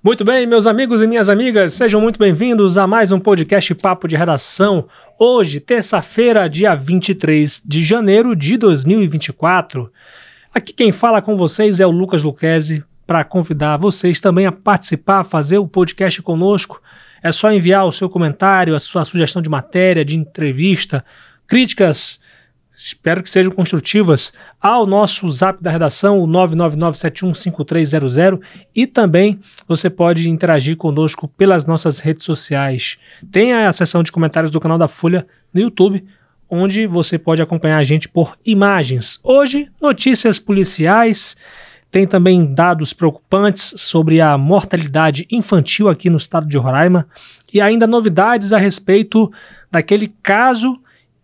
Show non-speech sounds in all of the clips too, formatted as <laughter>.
Muito bem, meus amigos e minhas amigas, sejam muito bem-vindos a mais um podcast Papo de Redação. Hoje, terça-feira, dia 23 de janeiro de 2024. Aqui quem fala com vocês é o Lucas Luquezzi, para convidar vocês também a participar, a fazer o podcast conosco. É só enviar o seu comentário, a sua sugestão de matéria, de entrevista, críticas espero que sejam construtivas, ao nosso zap da redação, o 999715300, e também você pode interagir conosco pelas nossas redes sociais. Tem a seção de comentários do canal da Folha no YouTube, onde você pode acompanhar a gente por imagens. Hoje, notícias policiais. Tem também dados preocupantes sobre a mortalidade infantil aqui no estado de Roraima e ainda novidades a respeito daquele caso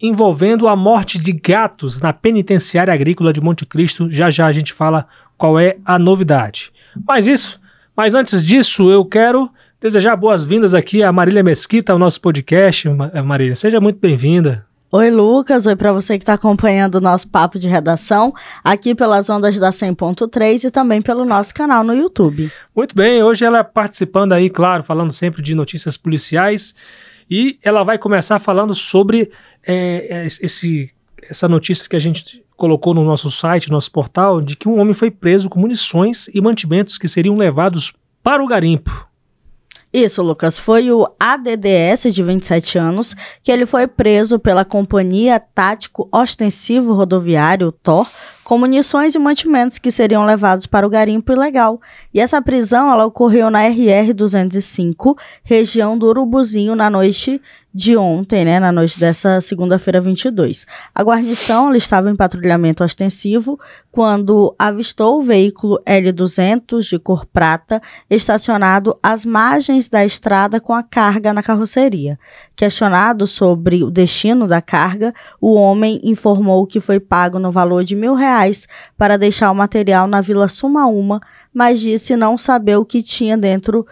envolvendo a morte de gatos na penitenciária agrícola de Monte Cristo. Já já a gente fala qual é a novidade. Mas isso, mas antes disso, eu quero desejar boas-vindas aqui a Marília Mesquita ao nosso podcast. Eh, Marília, seja muito bem-vinda. Oi, Lucas. Oi para você que está acompanhando o nosso papo de redação aqui pelas ondas da 100.3 e também pelo nosso canal no YouTube. Muito bem, hoje ela participando aí, claro, falando sempre de notícias policiais. E ela vai começar falando sobre é, é, esse, essa notícia que a gente colocou no nosso site, no nosso portal, de que um homem foi preso com munições e mantimentos que seriam levados para o garimpo. Isso, Lucas. Foi o ADDS, de 27 anos, que ele foi preso pela Companhia Tático Ostensivo Rodoviário, TOR, com munições e mantimentos que seriam levados para o garimpo ilegal. E essa prisão ela ocorreu na RR 205, região do Urubuzinho, na noite de ontem, né, na noite dessa segunda-feira 22. A guarnição estava em patrulhamento ostensivo quando avistou o veículo L200 de cor prata estacionado às margens da estrada com a carga na carroceria. Questionado sobre o destino da carga, o homem informou que foi pago no valor de mil reais para deixar o material na Vila Sumaúma, mas disse não saber o que tinha dentro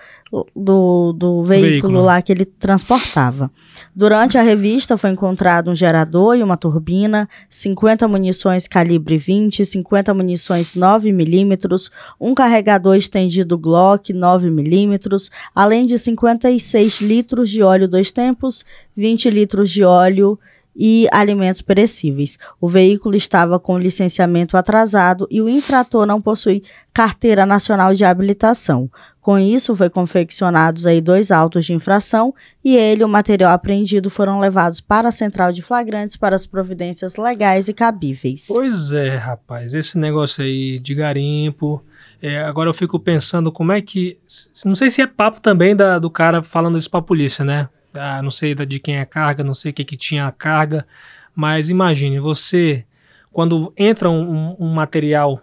do, do veículo, veículo, lá que ele transportava. Durante a revista foi encontrado um gerador e uma turbina, 50 munições calibre 20, 50 munições 9mm, um carregador estendido Glock 9mm, além de 56 litros de óleo dois tempos, 20 litros de óleo e alimentos perecíveis. O veículo estava com licenciamento atrasado e o infrator não possui carteira nacional de habilitação. Com isso, foi confeccionados aí dois autos de infração e ele e o material apreendido foram levados para a central de flagrantes para as providências legais e cabíveis. Pois é, rapaz, esse negócio aí de garimpo. É, agora eu fico pensando como é que. Não sei se é papo também da, do cara falando isso para a polícia, né? Ah, não sei de quem é a carga, não sei o que, que tinha a carga, mas imagine, você, quando entra um, um material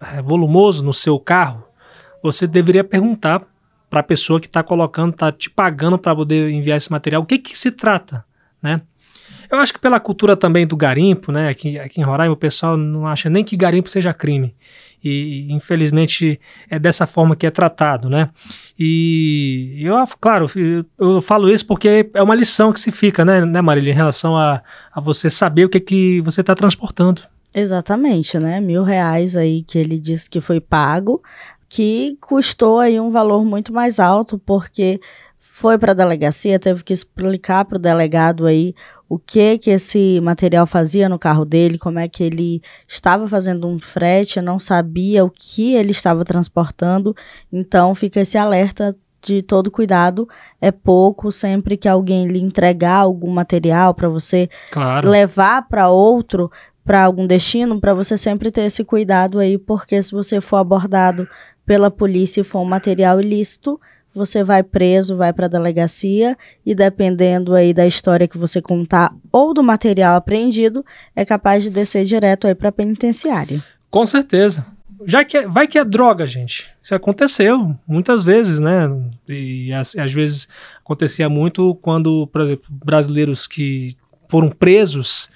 é, volumoso no seu carro, você deveria perguntar para a pessoa que está colocando, está te pagando para poder enviar esse material, o que que se trata, né? Eu acho que pela cultura também do garimpo, né? Aqui, aqui em Roraima o pessoal não acha nem que garimpo seja crime. E infelizmente é dessa forma que é tratado, né? E eu, claro, eu, falo isso porque é uma lição que se fica, né, né Marília, em relação a, a você saber o que, que você está transportando. Exatamente, né? Mil reais aí que ele disse que foi pago que custou aí um valor muito mais alto, porque foi para a delegacia, teve que explicar para o delegado aí o que que esse material fazia no carro dele, como é que ele estava fazendo um frete, não sabia o que ele estava transportando. Então fica esse alerta de todo cuidado é pouco sempre que alguém lhe entregar algum material para você claro. levar para outro para algum destino, para você sempre ter esse cuidado aí, porque se você for abordado pela polícia e for um material ilícito, você vai preso, vai para a delegacia e dependendo aí da história que você contar ou do material apreendido, é capaz de descer direto aí para penitenciária. Com certeza. Já que é, vai que é droga, gente. Isso aconteceu muitas vezes, né? E às, às vezes acontecia muito quando, por exemplo, brasileiros que foram presos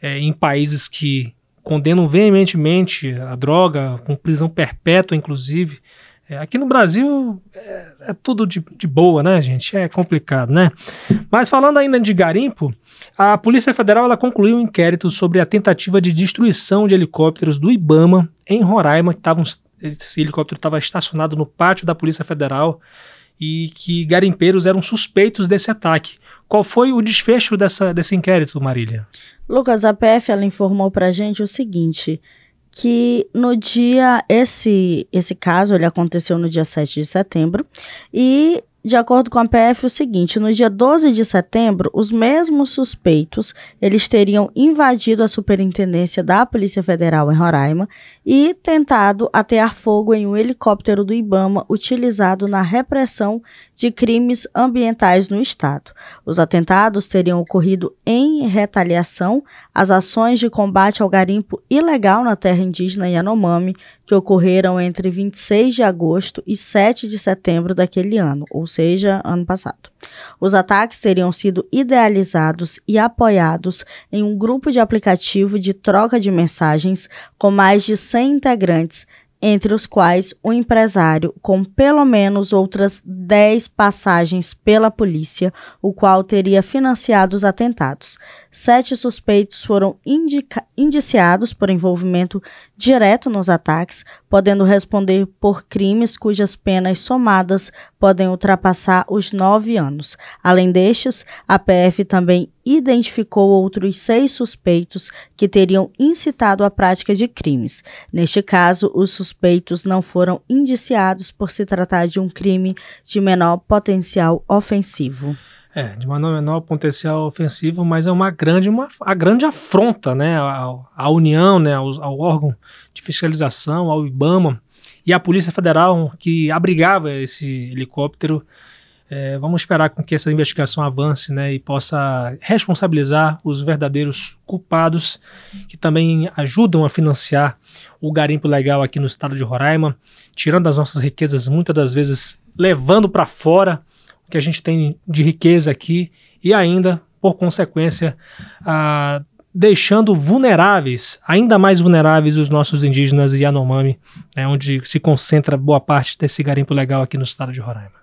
é, em países que condenam veementemente a droga, com prisão perpétua, inclusive. É, aqui no Brasil é, é tudo de, de, boa, né, gente? É complicado, né? Mas falando ainda de garimpo, a Polícia Federal ela concluiu um inquérito sobre a tentativa de destruição de helicópteros do Ibama em Roraima, que estavam esse helicóptero estava estacionado no pátio da Polícia Federal e que garimpeiros eram suspeitos desse ataque. Qual foi o desfecho dessa, desse inquérito, Marília? Lucas, a PF ela informou para gente o seguinte, que no dia esse esse caso ele aconteceu no dia 7 de setembro e de acordo com a PF, o seguinte, no dia 12 de setembro, os mesmos suspeitos, eles teriam invadido a superintendência da Polícia Federal em Roraima e tentado atear fogo em um helicóptero do IBAMA utilizado na repressão de crimes ambientais no estado. Os atentados teriam ocorrido em retaliação às ações de combate ao garimpo ilegal na terra indígena Yanomami, que ocorreram entre 26 de agosto e 7 de setembro daquele ano, ou seja, ano passado. Os ataques teriam sido idealizados e apoiados em um grupo de aplicativo de troca de mensagens com mais de 100 integrantes entre os quais o empresário com pelo menos outras 10 passagens pela polícia, o qual teria financiado os atentados. Sete suspeitos foram indiciados por envolvimento direto nos ataques, podendo responder por crimes cujas penas somadas podem ultrapassar os nove anos. Além destes, a PF também identificou outros seis suspeitos que teriam incitado a prática de crimes. Neste caso, os suspeitos não foram indiciados por se tratar de um crime de menor potencial ofensivo. É, de menor, menor potencial ofensivo, mas é uma grande, uma, a grande afronta né, à União, né, ao, ao, órgão de fiscalização, ao IBAMA e à Polícia Federal que abrigava esse helicóptero. É, vamos esperar com que essa investigação avance né, e possa responsabilizar os verdadeiros culpados que também ajudam a financiar o garimpo legal aqui no estado de Roraima, tirando as nossas riquezas, muitas das vezes levando para fora que a gente tem de riqueza aqui e ainda, por consequência, ah, deixando vulneráveis, ainda mais vulneráveis, os nossos indígenas Yanomami, né, onde se concentra boa parte desse garimpo legal aqui no estado de Roraima.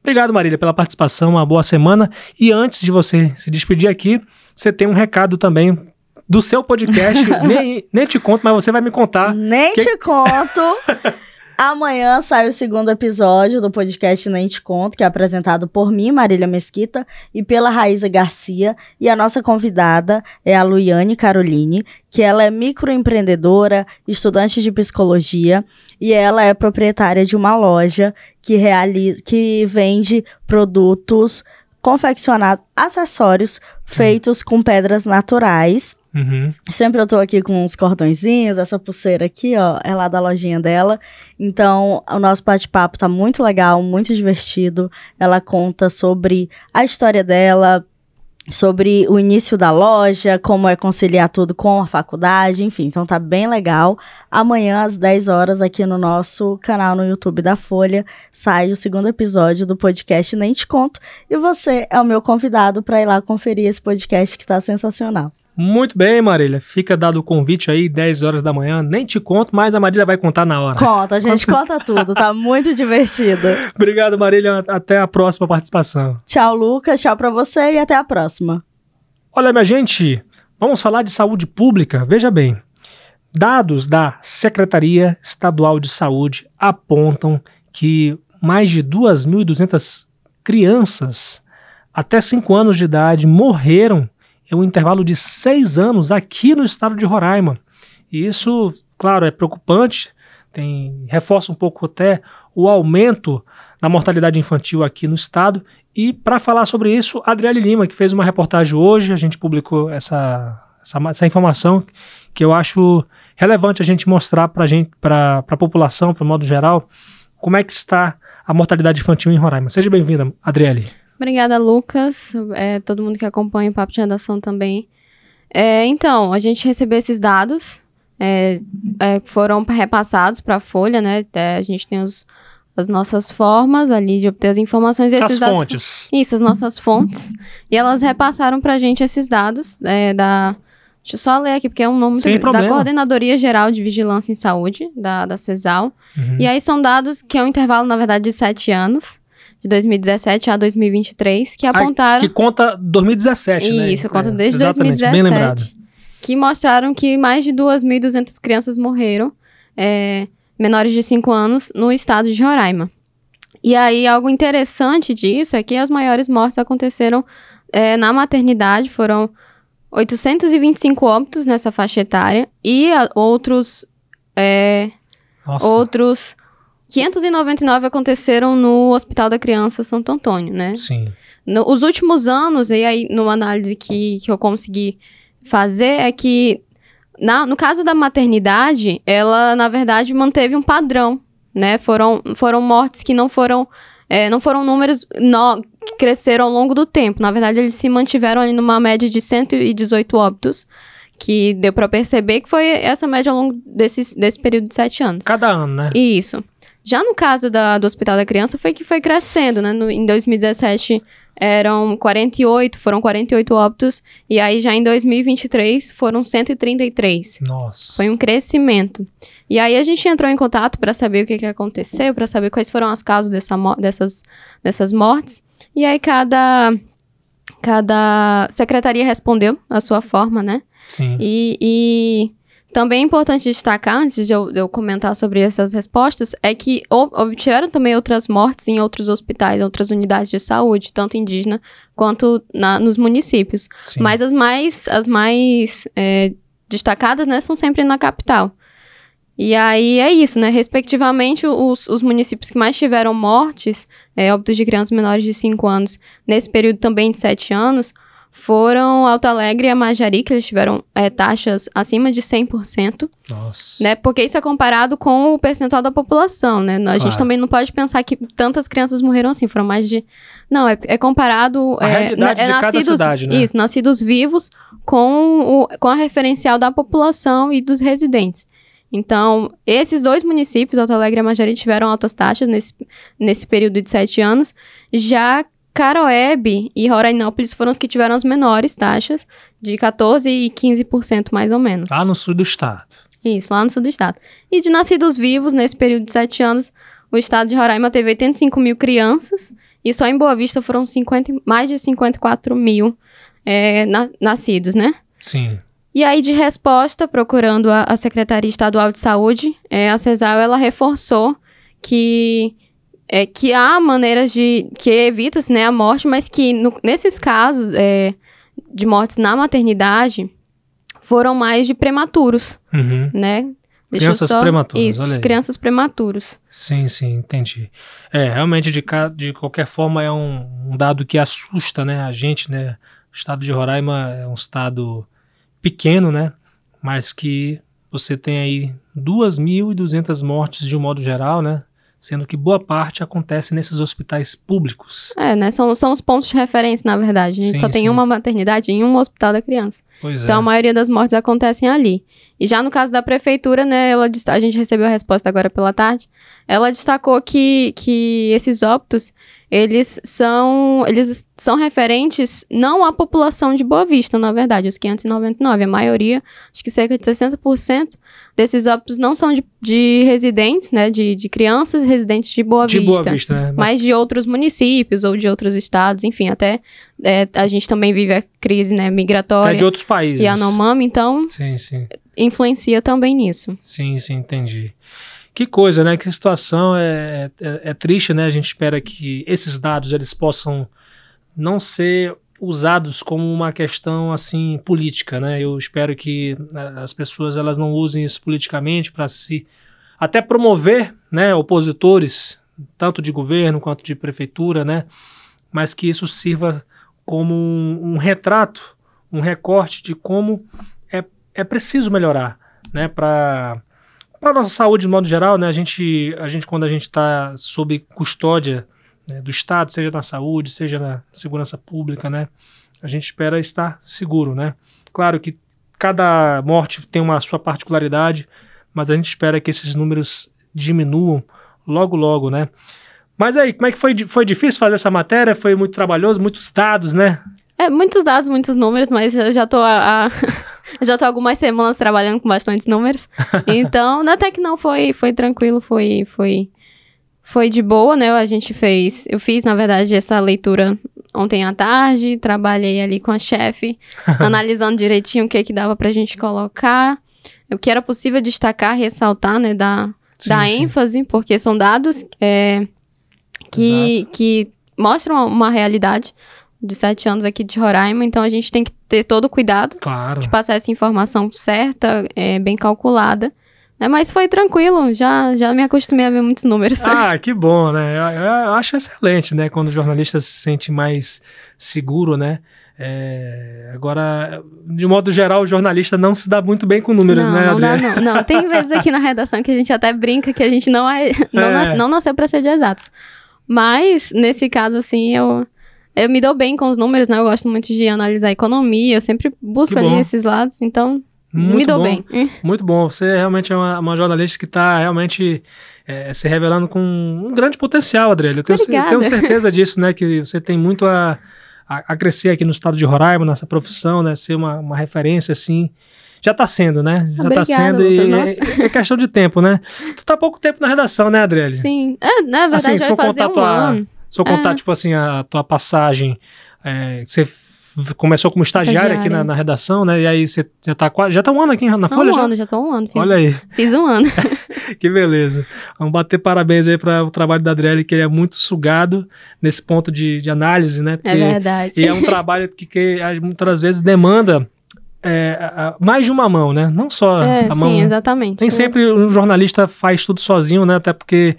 Obrigado, Marília, pela participação, uma boa semana. E antes de você se despedir aqui, você tem um recado também do seu podcast. <laughs> nem, nem te conto, mas você vai me contar. Nem que... te conto. <laughs> Amanhã sai o segundo episódio do podcast Nem Te Conto, que é apresentado por mim, Marília Mesquita, e pela Raíza Garcia. E a nossa convidada é a Luiane Caroline, que ela é microempreendedora, estudante de psicologia, e ela é proprietária de uma loja que, realiza, que vende produtos confeccionados, acessórios feitos com pedras naturais Uhum. Sempre eu tô aqui com uns cordõezinhos, essa pulseira aqui, ó, é lá da lojinha dela. Então, o nosso bate-papo tá muito legal, muito divertido. Ela conta sobre a história dela, sobre o início da loja, como é conciliar tudo com a faculdade, enfim, então tá bem legal. Amanhã às 10 horas aqui no nosso canal no YouTube da Folha sai o segundo episódio do podcast Nem te conto e você é o meu convidado para ir lá conferir esse podcast que tá sensacional. Muito bem, Marília. Fica dado o convite aí, 10 horas da manhã. Nem te conto, mas a Marília vai contar na hora. Conta, a gente <laughs> conta tudo. Tá muito divertido. Obrigado, Marília. Até a próxima participação. Tchau, Lucas. Tchau para você e até a próxima. Olha, minha gente, vamos falar de saúde pública. Veja bem. Dados da Secretaria Estadual de Saúde apontam que mais de 2.200 crianças até 5 anos de idade morreram é um intervalo de seis anos aqui no estado de Roraima. E isso, claro, é preocupante, tem, reforça um pouco até o aumento da mortalidade infantil aqui no estado. E para falar sobre isso, Adriele Lima, que fez uma reportagem hoje, a gente publicou essa, essa, essa informação que eu acho relevante a gente mostrar para a população, para o modo geral, como é que está a mortalidade infantil em Roraima. Seja bem-vinda, Adriele. Obrigada, Lucas. É, todo mundo que acompanha o Papo de Redação também. É, então, a gente recebeu esses dados, é, é foram repassados para a Folha, né? É, a gente tem os, as nossas formas ali de obter as informações. Esses as dados, fontes. Isso, as nossas fontes. e elas repassaram para a gente esses dados é, da... Deixa eu só ler aqui, porque é um nome Sem muito, da Coordenadoria Geral de Vigilância em Saúde, da, da CESAL. Uhum. E aí são dados que é um intervalo, na verdade, de sete anos de 2017 a 2023, que apontaram... que conta 2017, Isso, né? Isso, conta é, desde 2017. Bem lembrado. Que mostraram que mais de 2.200 crianças morreram é, menores de 5 anos no estado de Roraima. E aí, algo interessante disso é que as maiores mortes aconteceram é, na maternidade, foram 825 óbitos nessa faixa etária e a, outros, é, Nossa. outros 599 aconteceram no Hospital da Criança Santo Antônio, né? Sim. No, os últimos anos, e aí numa análise que, que eu consegui fazer, é que na, no caso da maternidade, ela, na verdade, manteve um padrão, né? Foram, foram mortes que não foram, é, não foram números no, que cresceram ao longo do tempo. Na verdade, eles se mantiveram ali numa média de 118 óbitos, que deu para perceber que foi essa média ao longo desse, desse período de sete anos. Cada ano, né? Isso. Já no caso da, do Hospital da Criança, foi que foi crescendo, né? No, em 2017 eram 48, foram 48 óbitos, e aí já em 2023 foram 133. Nossa. Foi um crescimento. E aí a gente entrou em contato para saber o que, que aconteceu, para saber quais foram as causas dessa, dessas, dessas mortes. E aí cada, cada secretaria respondeu a sua forma, né? Sim. E, e também é importante destacar, antes de eu, de eu comentar sobre essas respostas, é que obtiveram também outras mortes em outros hospitais, outras unidades de saúde, tanto indígena quanto na, nos municípios. Sim. Mas as mais, as mais é, destacadas, né, são sempre na capital. E aí é isso, né? Respectivamente, os, os municípios que mais tiveram mortes, é, óbitos de crianças menores de 5 anos, nesse período também de 7 anos, foram Alto Alegre e a Majari, que eles tiveram é, taxas acima de 100%, Nossa. né? Porque isso é comparado com o percentual da população, né? A Claro. gente também não pode pensar que tantas crianças morreram assim, foram mais de... Não, é, é comparado... A é, realidade é de cada nascidos, cidade, né? Isso, nascidos vivos com, o, com a referencial da população e dos residentes. Então, esses dois municípios, Alto Alegre e a Majari, tiveram altas taxas nesse, nesse período de sete anos. Já Caroebe e Rorainópolis foram os que tiveram as menores taxas, de 14% e 15% mais ou menos. Lá no sul do estado. Isso, lá no sul do estado. E de nascidos vivos, nesse período de sete anos, o estado de Roraima teve 85 mil crianças e só em Boa Vista foram 50, mais de 54 mil é, na- nascidos, né? Sim. E aí, de resposta, procurando a, a Secretaria Estadual de Saúde, é, a CESAL, ela reforçou que, é, que há maneiras de... que evita-se né, a morte, mas que no- nesses casos é, de mortes na maternidade, foram mais de prematuros, Uhum. né? Deixa Crianças prematuras, Isso, olha aí. crianças prematuros. Sim, sim, entendi. É, realmente, de, ca- de qualquer forma, é um, um dado que assusta, né, a gente, né? O estado de Roraima é um estado pequeno, né? Mas que você tem aí 2.200 mortes de um modo geral, né? Sendo que boa parte acontece nesses hospitais públicos. É, né? São, são os pontos de referência, na verdade. A gente Sim, só tem sim. uma maternidade em um hospital da criança. Pois Então, a é. maioria das mortes acontecem ali. E já no caso da prefeitura, né, ela, a gente recebeu a resposta agora pela tarde, ela destacou que, que esses óbitos, eles são, eles são referentes não à população de Boa Vista, na verdade, os 599. A maioria, acho que cerca de 60% desses óbitos não são de, de residentes, né, de, de crianças residentes de Boa De Vista Boa Vista, né? Mas, mas de outros municípios ou de outros estados, enfim, até é, a gente também vive a crise né, até migratória de outros países. e Yanomami, então Sim, sim. influencia também nisso. Sim, sim, entendi. Que coisa, né? Que situação é, é, é triste, né? A gente espera que esses dados eles possam não ser usados como uma questão assim política, né? Eu espero que eh, as pessoas elas não usem isso politicamente para se até promover, né, opositores tanto de governo quanto de prefeitura, né? Mas que isso sirva como um, um retrato, um recorte de como é, é preciso melhorar, né? Para para nossa saúde de modo geral, né? A gente, a gente quando a gente está sob custódia né, do Estado, seja na saúde, seja na segurança pública, né? A gente espera estar seguro, né? Claro que cada morte tem uma sua particularidade, mas a gente espera que esses números diminuam logo, logo, né? Mas aí, como é que foi? Foi difícil fazer essa matéria? Foi muito trabalhoso, muitos dados, né? É, muitos dados, muitos números, mas eu já tô a- <laughs> eu já tô algumas semanas trabalhando com bastantes números. <laughs> Então, até que não foi, foi tranquilo, foi, foi, foi de boa, né? A gente fez, eu fiz, na verdade, essa leitura ontem à tarde, trabalhei ali com a chefe, <laughs> analisando direitinho o que que dava pra gente colocar, o que era possível destacar, ressaltar, né, da, sim, dar sim. ênfase, porque são dados é, que, que mostram uma realidade de sete anos aqui de Roraima, então a gente tem que ter todo o cuidado claro. de passar essa informação certa, é, bem calculada. Né? Mas foi tranquilo, já, já me acostumei a ver muitos números. <laughs> Ah, que bom, né? Eu, eu acho excelente, né? Quando o jornalista se sente mais seguro, né? É, agora, de modo geral, o jornalista não se dá muito bem com números, não, né, não Dá, não, não, tem <laughs> vezes aqui na redação que a gente até brinca que a gente não, é, não, é. Nas, não nasceu para ser de exatos. Mas, nesse caso, assim, eu, eu me dou bem com os números, né? Eu gosto muito de analisar a economia, eu sempre busco ali esses lados, então muito me dou bom, bem. <laughs> Muito bom. Você realmente é uma, uma jornalista que está realmente é, se revelando com um grande potencial, Adriele. Eu tenho, eu tenho certeza disso, né? Que você tem muito a a, a, crescer aqui no estado de Roraima, nessa profissão, né? Ser uma, uma referência, assim. Já está sendo, né? Já está sendo e é, é, questão de tempo, né? Tu tá pouco tempo na redação, né, Adriele? Sim. É, na verdade, assim, se for contar um tua, ano. Se for contar, é. tipo assim, a tua passagem, é, você começou como estagiária, aqui na, na, redação, né? E aí você já tá quase. Já tá um ano aqui na Folha? Um já? ano, já tô um ano. Fiz, Olha aí. Fiz um ano. <laughs> que beleza. Vamos bater parabéns aí para o trabalho da Adriele, que ele é muito sugado nesse ponto de, de análise, né? Porque, é verdade. E é um trabalho que, que muitas das vezes demanda é, mais de uma mão, né? Não só é, a mão. Sim, exatamente. Nem sempre um jornalista faz tudo sozinho, né? Até porque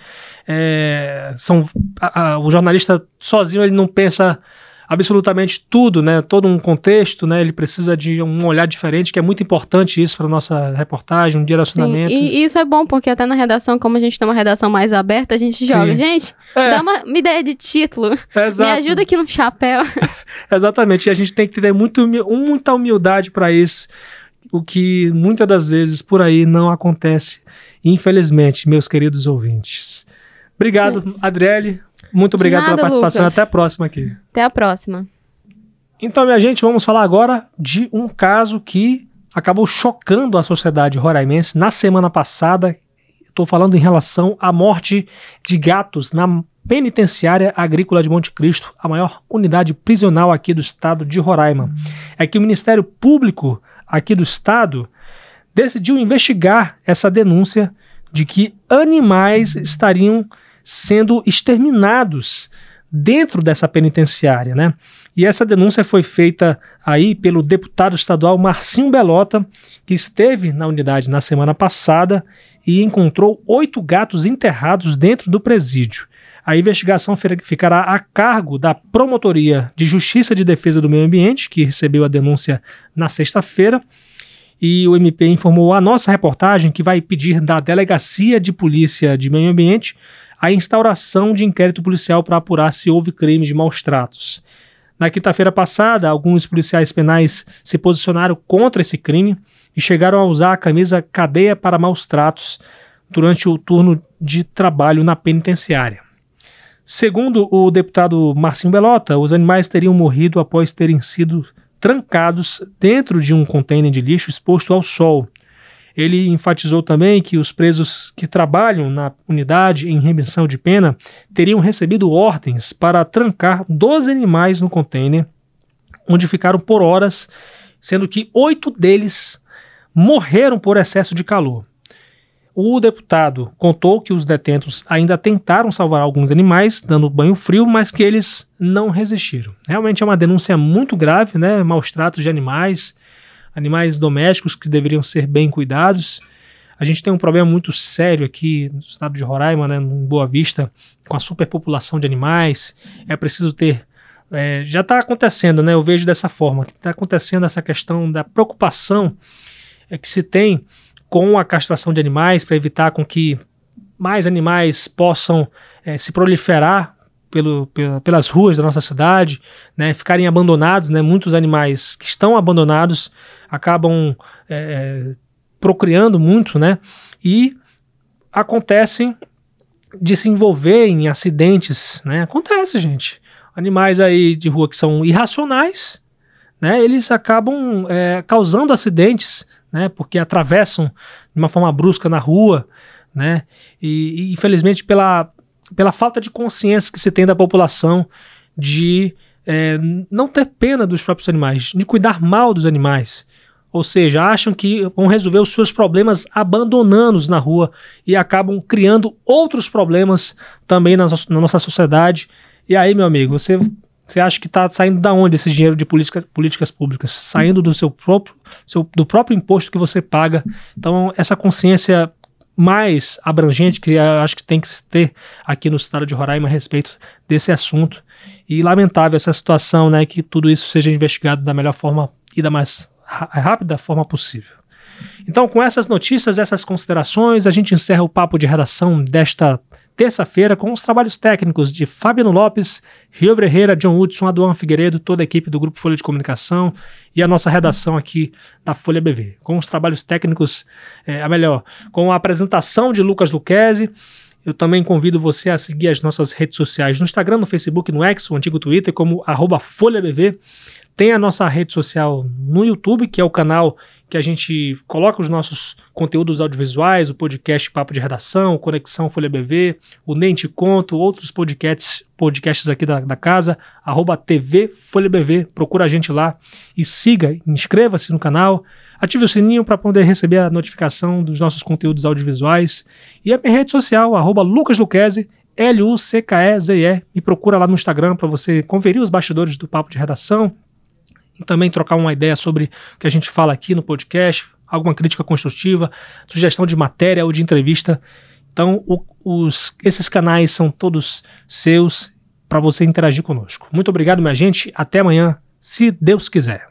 é, são, a, a, o jornalista sozinho ele não pensa absolutamente tudo, né? Todo um contexto, né? Ele precisa de um olhar diferente, que é muito importante isso para nossa reportagem, um direcionamento. Sim, e, isso é bom porque até na redação, como a gente tem uma redação mais aberta, a gente joga, Sim. gente, é. dá uma, uma, ideia de título, Exato. me ajuda aqui no chapéu. <laughs> Exatamente, e a gente tem que ter muito, muita humildade para isso, o que muitas das vezes por aí não acontece, infelizmente, meus queridos ouvintes. Obrigado, Adriele. Muito obrigado nada, pela participação. Lucas. Até a próxima aqui. Até a próxima. Então, minha gente, vamos falar agora de um caso que acabou chocando a sociedade roraimense na semana passada. Estou falando em relação à morte de gatos na penitenciária agrícola de Monte Cristo, a maior unidade prisional aqui do estado de Roraima. É que o Ministério Público aqui do estado decidiu investigar essa denúncia de que animais estariam sendo exterminados dentro dessa penitenciária, né? E essa denúncia foi feita aí pelo deputado estadual Marcinho Belota, que esteve na unidade na semana passada e encontrou oito gatos enterrados dentro do presídio. A investigação ficará a cargo da Promotoria de Justiça de Defesa do Meio Ambiente, que recebeu a denúncia na sexta-feira. E o MP informou a nossa reportagem que vai pedir da Delegacia de Polícia de Meio Ambiente a instauração de inquérito policial para apurar se houve crime de maus tratos. Na quinta-feira passada, alguns policiais penais se posicionaram contra esse crime e chegaram a usar a camisa cadeia para maus tratos durante o turno de trabalho na penitenciária. Segundo o deputado Marcinho Belota, os animais teriam morrido após terem sido trancados dentro de um contêiner de lixo exposto ao sol ele enfatizou também que os presos que trabalham na unidade em remissão de pena teriam recebido ordens para trancar 12 animais no container, onde ficaram por horas, sendo que oito deles morreram por excesso de calor. O deputado contou que os detentos ainda tentaram salvar alguns animais, dando banho frio, mas que eles não resistiram. Realmente é uma denúncia muito grave, né? Maus tratos de animais animais domésticos que deveriam ser bem cuidados. A gente tem um problema muito sério aqui no estado de Roraima, né, em Boa Vista, com a superpopulação de animais. É preciso ter. É, já está acontecendo, né? Eu vejo dessa forma, está acontecendo essa questão da preocupação é, que se tem com a castração de animais para evitar com que mais animais possam é, se proliferar pelo, pelas ruas da nossa cidade, né, ficarem abandonados, né, muitos animais que estão abandonados acabam é, é, procriando muito, né, e acontecem de se envolver em acidentes, né, acontece, gente. Animais aí de rua que são irracionais, né, eles acabam é, causando acidentes, né, porque atravessam de uma forma brusca na rua, né, e, e infelizmente pela pela falta de consciência que se tem da população de é, não ter pena dos próprios animais, de cuidar mal dos animais. Ou seja, acham que vão resolver os seus problemas abandonando-os na rua e acabam criando outros problemas também na, na nossa sociedade. E aí, meu amigo, você você acha que está saindo da onde esse dinheiro de política, políticas públicas? Saindo do seu próprio, seu, do próprio imposto que você paga. Então, essa consciência mais abrangente que acho que tem que se ter aqui no estado de Roraima a respeito desse assunto. E lamentável essa situação, né, que tudo isso seja investigado da melhor forma e da mais rápida forma possível. Então, com essas notícias, essas considerações, a gente encerra o papo de redação desta terça-feira com os trabalhos técnicos de Fabiano Lopes, Rio Ferreira, John Hudson, Aduan Figueiredo, toda a equipe do Grupo Folha de Comunicação e a nossa redação aqui da Folha BV. Com os trabalhos técnicos, é, a melhor, com a apresentação de Lucas Luquezzi, eu também convido você a seguir as nossas redes sociais no Instagram, no Facebook, no X, o antigo Twitter, como arroba FolhaBV. Tem a nossa rede social no YouTube, que é o canal que a gente coloca os nossos conteúdos audiovisuais, o podcast Papo de Redação, Conexão Folha BV, o Nem Te Conto, outros podcasts, podcasts aqui da, da casa, arroba TV Folha BV, procura a gente lá e siga, inscreva-se no canal, ative o sininho para poder receber a notificação dos nossos conteúdos audiovisuais. E a minha rede social, arroba Lucas Luquezzi, L-U-C-K-E-Z-E, me procura lá no Instagram para você conferir os bastidores do Papo de Redação, também trocar uma ideia sobre o que a gente fala aqui no podcast, alguma crítica construtiva, sugestão de matéria ou de entrevista. Então, o, os, esses canais são todos seus para você interagir conosco. Muito obrigado, minha gente. Até amanhã, se Deus quiser.